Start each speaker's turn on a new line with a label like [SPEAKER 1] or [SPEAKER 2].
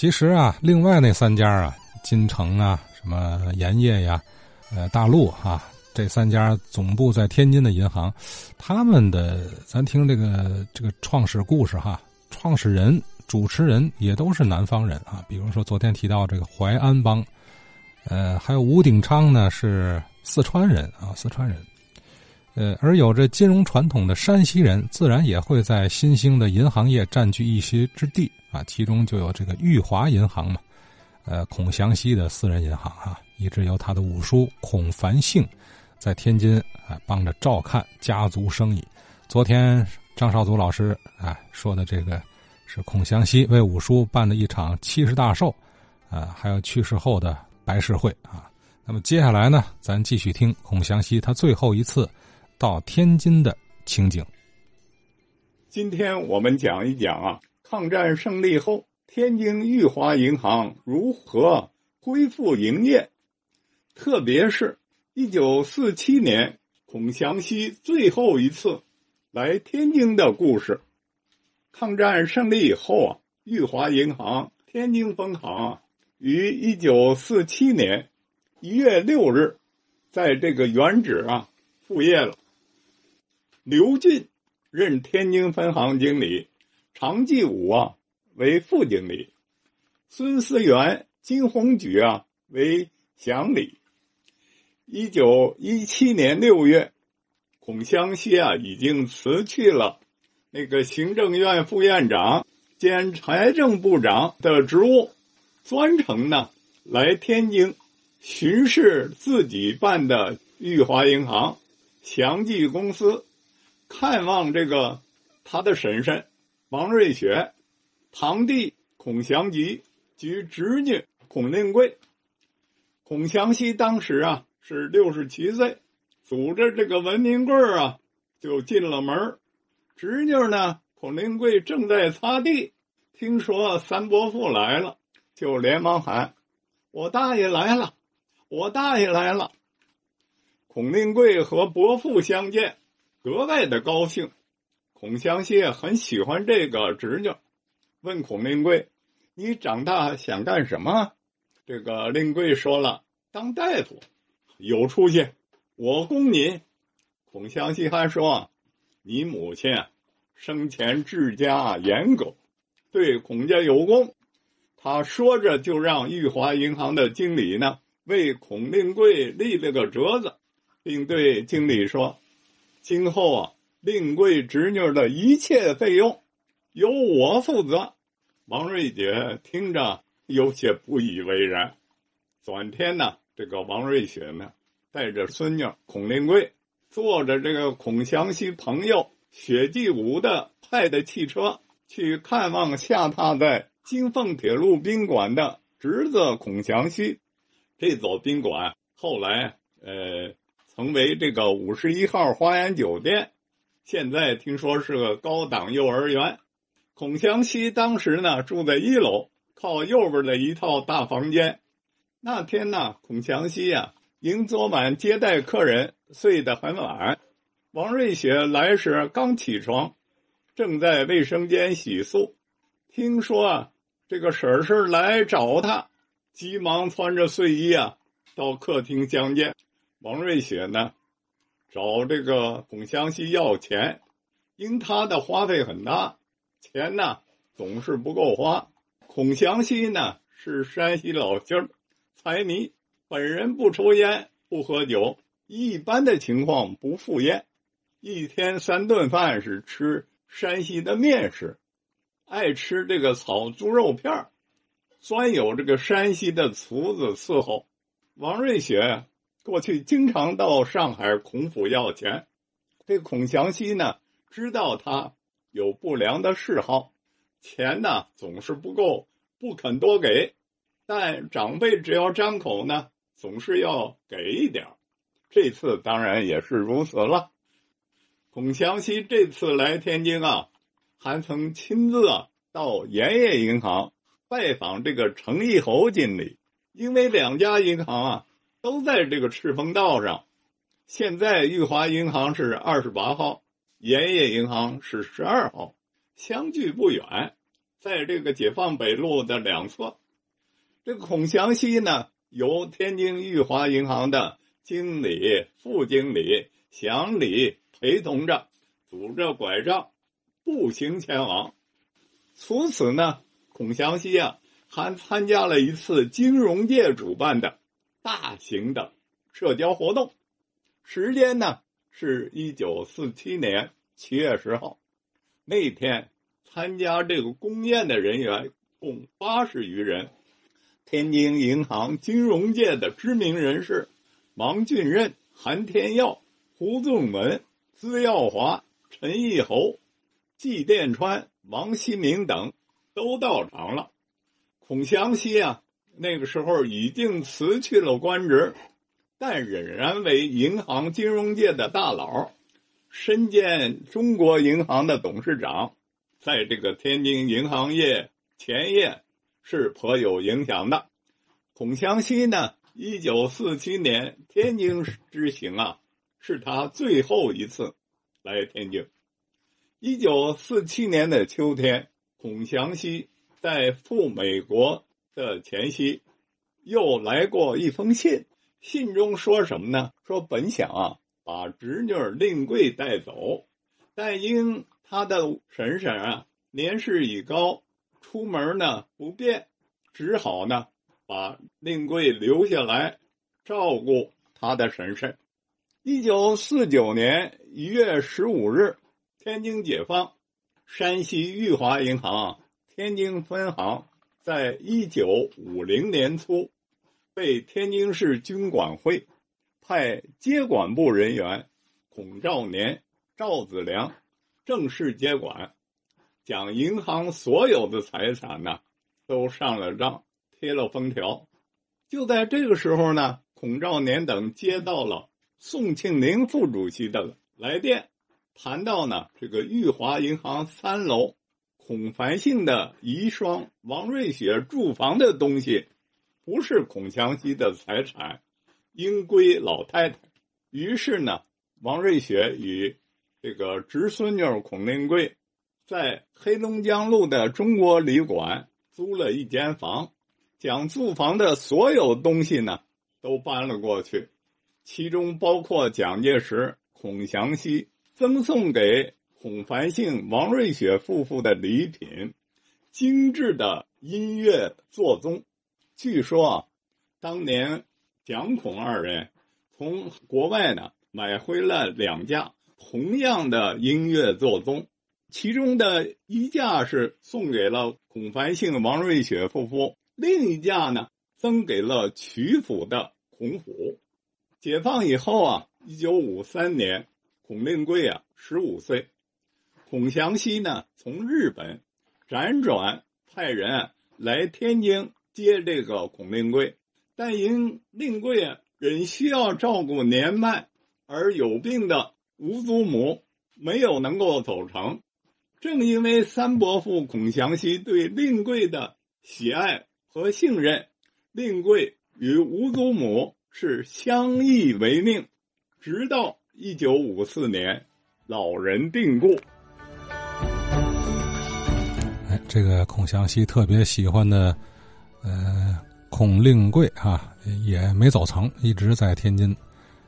[SPEAKER 1] 其实啊，另外那三家啊，金城啊，什么盐业呀，呃，大陆啊，这三家总部在天津的银行，他们的咱听这个这个创始故事哈，创始人、主持人也都是南方人啊。比如说昨天提到这个淮安帮，呃，还有吴鼎昌呢是四川人啊，四川人。呃，而有着金融传统的山西人，自然也会在新兴的银行业占据一席之地啊。其中就有这个裕华银行嘛，呃，孔祥熙的私人银行啊，一直由他的五叔孔繁兴在天津啊帮着照看家族生意。昨天张少祖老师啊说的这个是孔祥熙为五叔办的一场七十大寿，啊，还有去世后的白事会啊。那么接下来呢，咱继续听孔祥熙他最后一次。到天津的情景。
[SPEAKER 2] 今天我们讲一讲啊，抗战胜利后，天津裕华银行如何恢复营业，特别是一九四七年孔祥熙最后一次来天津的故事。抗战胜利以后啊，裕华银行天津分行啊于一九四七年一月六日，在这个原址啊复业了。刘进任天津分行经理，常继武啊为副经理，孙思源、金鸿举啊为祥理。一九一七年六月，孔祥熙啊已经辞去了那个行政院副院长兼财政部长的职务，专程呢来天津巡视自己办的裕华银行祥记公司。看望这个他的婶婶王瑞雪，堂弟孔祥吉及侄女孔令贵。孔祥熙当时啊是六十七岁，拄着这个文明棍啊就进了门侄女呢孔令贵正在擦地，听说三伯父来了，就连忙喊：“我大爷来了，我大爷来了。”孔令贵和伯父相见。格外的高兴，孔祥熙很喜欢这个侄女，问孔令贵：“你长大想干什么？”这个令贵说了：“当大夫，有出息，我供你。”孔祥熙还说：“你母亲生前治家严格，对孔家有功。”他说着就让裕华银行的经理呢为孔令贵立了个折子，并对经理说。今后啊，令贵侄女的一切费用由我负责。王瑞姐听着有些不以为然。转天呢，这个王瑞雪呢，带着孙女孔令贵，坐着这个孔祥熙朋友雪继武的派的汽车，去看望下榻在金凤铁路宾馆的侄子孔祥熙。这座宾馆后来，呃。成为这个五十一号花园酒店，现在听说是个高档幼儿园。孔祥熙当时呢住在一楼，靠右边的一套大房间。那天呢，孔祥熙呀，因昨晚接待客人，睡得很晚。王瑞雪来时刚起床，正在卫生间洗漱，听说啊，这个婶婶来找他，急忙穿着睡衣啊，到客厅相见。王瑞雪呢，找这个孔祥熙要钱，因他的花费很大，钱呢总是不够花。孔祥熙呢是山西老乡，财迷，本人不抽烟不喝酒，一般的情况不赴宴，一天三顿饭是吃山西的面食，爱吃这个炒猪肉片，专有这个山西的厨子伺候。王瑞雪。过去经常到上海孔府要钱，这孔祥熙呢知道他有不良的嗜好，钱呢总是不够，不肯多给。但长辈只要张口呢，总是要给一点这次当然也是如此了。孔祥熙这次来天津啊，还曾亲自啊到盐业银行拜访这个程义侯经理，因为两家银行啊。都在这个赤峰道上。现在裕华银行是二十八号，盐业银行是十二号，相距不远。在这个解放北路的两侧。这个孔祥熙呢，由天津裕华银行的经理、副经理、祥礼陪同着，拄着拐杖，步行前往。除此呢，孔祥熙啊，还参加了一次金融界主办的大型的社交活动，时间呢是一九四七年七月十号。那天参加这个公宴的人员共八十余人。天津银行金融界的知名人士王俊任、韩天耀、胡仲文、资耀华、陈义侯、季殿川、王希明等都到场了。孔祥熙啊，那个时候已经辞去了官职，但仍然为银行金融界的大佬，身兼中国银行的董事长，在这个天津银行业前夜。是颇有影响的。孔祥熙呢，一九四七年天津之行啊，是他最后一次来天津。一九四七年的秋天，孔祥熙在赴美国的前夕，又来过一封信。信中说什么呢？说本想啊，把侄女令贵带走，但因他的婶婶啊年事已高。出门呢不便，只好呢把令贵留下来照顾他的婶婶。一九四九年一月十五日，天津解放，山西裕华银行天津分行在一九五零年初被天津市军管会派接管部人员孔兆年、赵子良正式接管。将银行所有的财产呢，都上了账，贴了封条。就在这个时候呢，孔兆年等接到了宋庆龄副主席的来电，谈到呢这个裕华银行三楼孔繁兴的遗孀王瑞雪住房的东西，不是孔祥熙的财产，应归老太太。于是呢，王瑞雪与这个侄孙女孔令贵。在黑龙江路的中国旅馆租了一间房，将住房的所有东西呢都搬了过去，其中包括蒋介石、孔祥熙赠送给孔繁兴、王瑞雪夫妇的礼品，精致的音乐座钟。据说啊，当年蒋孔二人从国外呢买回了两架同样的音乐座钟。其中的一架是送给了孔繁兴、王瑞雪夫妇，另一架呢赠给了曲阜的孔府。解放以后啊，一九五三年，孔令贵啊十五岁，孔祥熙呢从日本辗转派人来天津接这个孔令贵，但因令贵啊仍需要照顾年迈而有病的吴祖母，没有能够走成。正因为三伯父孔祥熙对令贵的喜爱和信任，令贵与吴祖母是相依为命，直到一九五四年老人病故。
[SPEAKER 1] 这个孔祥熙特别喜欢的，呃，孔令贵啊，也没走成，一直在天津。